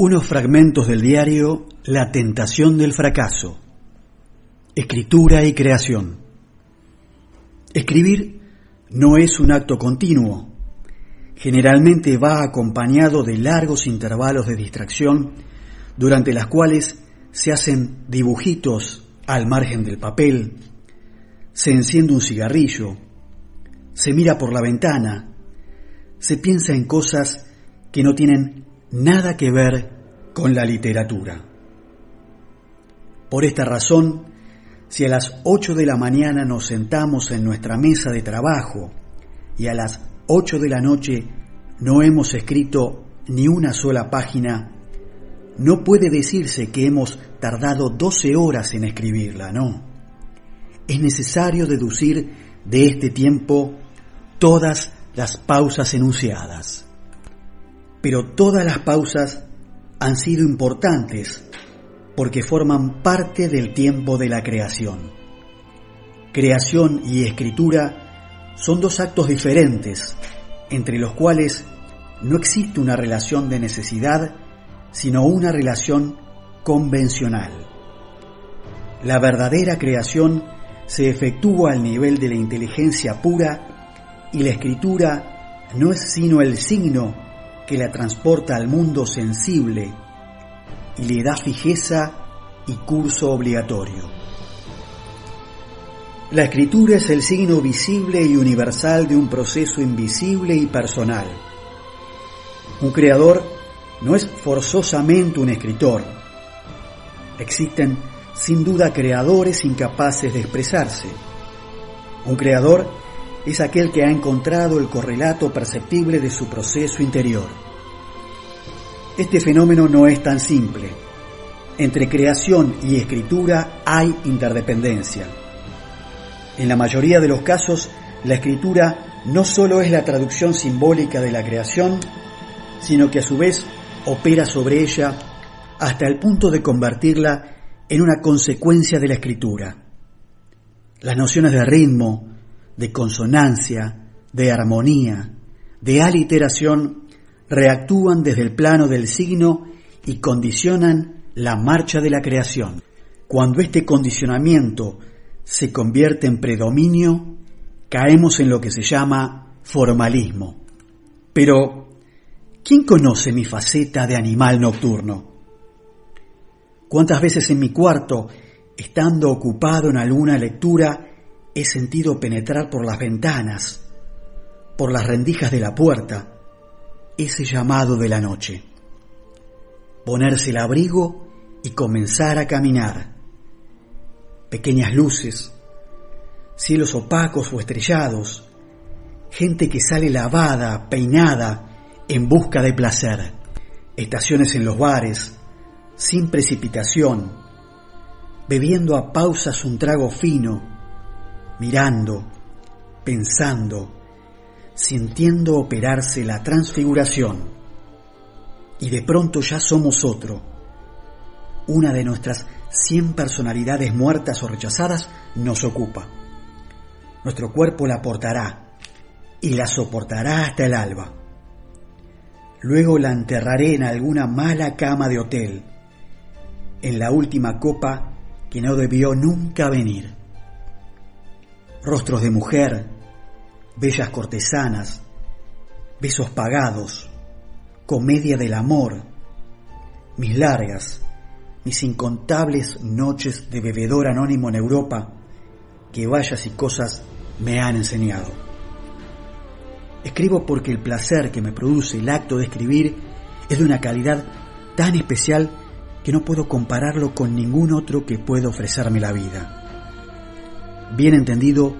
Unos fragmentos del diario La tentación del fracaso. Escritura y creación. Escribir no es un acto continuo. Generalmente va acompañado de largos intervalos de distracción durante las cuales se hacen dibujitos al margen del papel, se enciende un cigarrillo, se mira por la ventana, se piensa en cosas que no tienen nada que ver con la literatura. Por esta razón, si a las 8 de la mañana nos sentamos en nuestra mesa de trabajo y a las 8 de la noche no hemos escrito ni una sola página, no puede decirse que hemos tardado 12 horas en escribirla, no. Es necesario deducir de este tiempo todas las pausas enunciadas pero todas las pausas han sido importantes porque forman parte del tiempo de la creación. Creación y escritura son dos actos diferentes, entre los cuales no existe una relación de necesidad, sino una relación convencional. La verdadera creación se efectúa al nivel de la inteligencia pura y la escritura no es sino el signo que la transporta al mundo sensible y le da fijeza y curso obligatorio. La escritura es el signo visible y universal de un proceso invisible y personal. Un creador no es forzosamente un escritor. Existen sin duda creadores incapaces de expresarse. Un creador es aquel que ha encontrado el correlato perceptible de su proceso interior. Este fenómeno no es tan simple. Entre creación y escritura hay interdependencia. En la mayoría de los casos, la escritura no solo es la traducción simbólica de la creación, sino que a su vez opera sobre ella hasta el punto de convertirla en una consecuencia de la escritura. Las nociones de ritmo, de consonancia, de armonía, de aliteración, reactúan desde el plano del signo y condicionan la marcha de la creación. Cuando este condicionamiento se convierte en predominio, caemos en lo que se llama formalismo. Pero, ¿quién conoce mi faceta de animal nocturno? ¿Cuántas veces en mi cuarto, estando ocupado en alguna lectura, he sentido penetrar por las ventanas, por las rendijas de la puerta, ese llamado de la noche. Ponerse el abrigo y comenzar a caminar. Pequeñas luces, cielos opacos o estrellados, gente que sale lavada, peinada, en busca de placer, estaciones en los bares, sin precipitación, bebiendo a pausas un trago fino, mirando, pensando, sintiendo operarse la transfiguración. Y de pronto ya somos otro. Una de nuestras cien personalidades muertas o rechazadas nos ocupa. Nuestro cuerpo la portará y la soportará hasta el alba. Luego la enterraré en alguna mala cama de hotel, en la última copa que no debió nunca venir rostros de mujer, bellas cortesanas, besos pagados, comedia del amor, mis largas, mis incontables noches de bebedor anónimo en Europa, que vallas y cosas me han enseñado. Escribo porque el placer que me produce el acto de escribir es de una calidad tan especial que no puedo compararlo con ningún otro que pueda ofrecerme la vida. Bien entendido,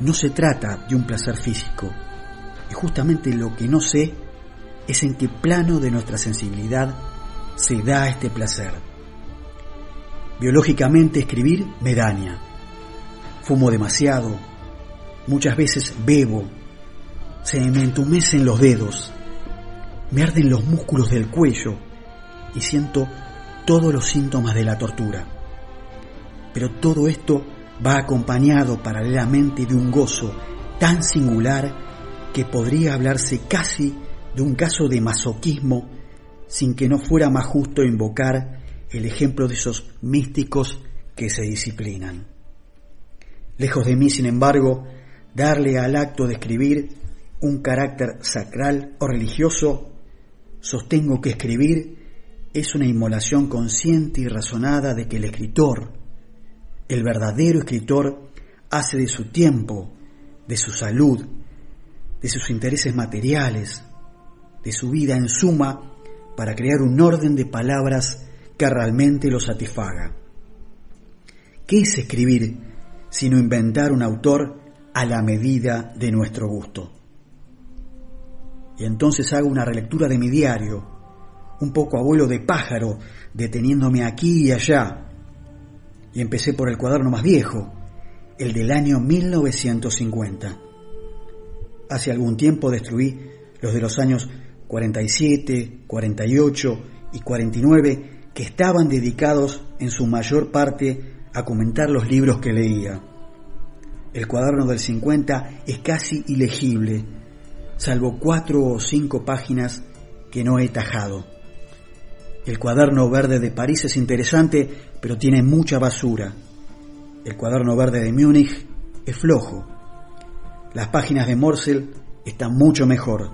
no se trata de un placer físico. Y justamente lo que no sé es en qué plano de nuestra sensibilidad se da este placer. Biológicamente escribir me daña. Fumo demasiado, muchas veces bebo, se me entumecen los dedos, me arden los músculos del cuello y siento todos los síntomas de la tortura. Pero todo esto va acompañado paralelamente de un gozo tan singular que podría hablarse casi de un caso de masoquismo sin que no fuera más justo invocar el ejemplo de esos místicos que se disciplinan. Lejos de mí, sin embargo, darle al acto de escribir un carácter sacral o religioso, sostengo que escribir es una inmolación consciente y razonada de que el escritor, el verdadero escritor, hace de su tiempo, de su salud, de sus intereses materiales, de su vida en suma, para crear un orden de palabras que realmente lo satisfaga. ¿Qué es escribir sino inventar un autor a la medida de nuestro gusto? Y entonces hago una relectura de mi diario, un poco abuelo de pájaro, deteniéndome aquí y allá. Y empecé por el cuaderno más viejo, el del año 1950. Hace algún tiempo destruí los de los años 47, 48 y 49 que estaban dedicados en su mayor parte a comentar los libros que leía. El cuaderno del 50 es casi ilegible, salvo cuatro o cinco páginas que no he tajado. El cuaderno verde de París es interesante, pero tiene mucha basura. El cuaderno verde de Múnich es flojo. Las páginas de Morsel están mucho mejor.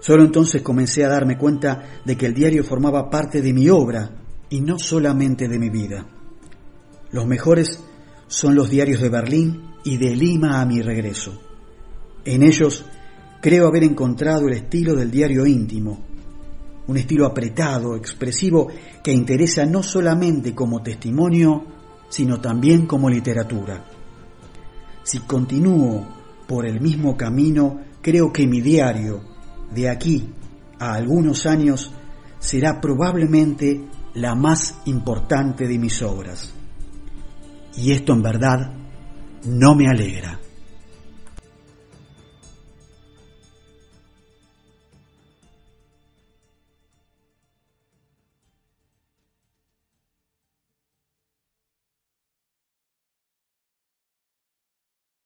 Solo entonces comencé a darme cuenta de que el diario formaba parte de mi obra y no solamente de mi vida. Los mejores son los diarios de Berlín y de Lima a mi regreso. En ellos creo haber encontrado el estilo del diario íntimo, un estilo apretado, expresivo, que interesa no solamente como testimonio, sino también como literatura. Si continúo por el mismo camino, creo que mi diario, de aquí a algunos años será probablemente la más importante de mis obras. Y esto en verdad no me alegra.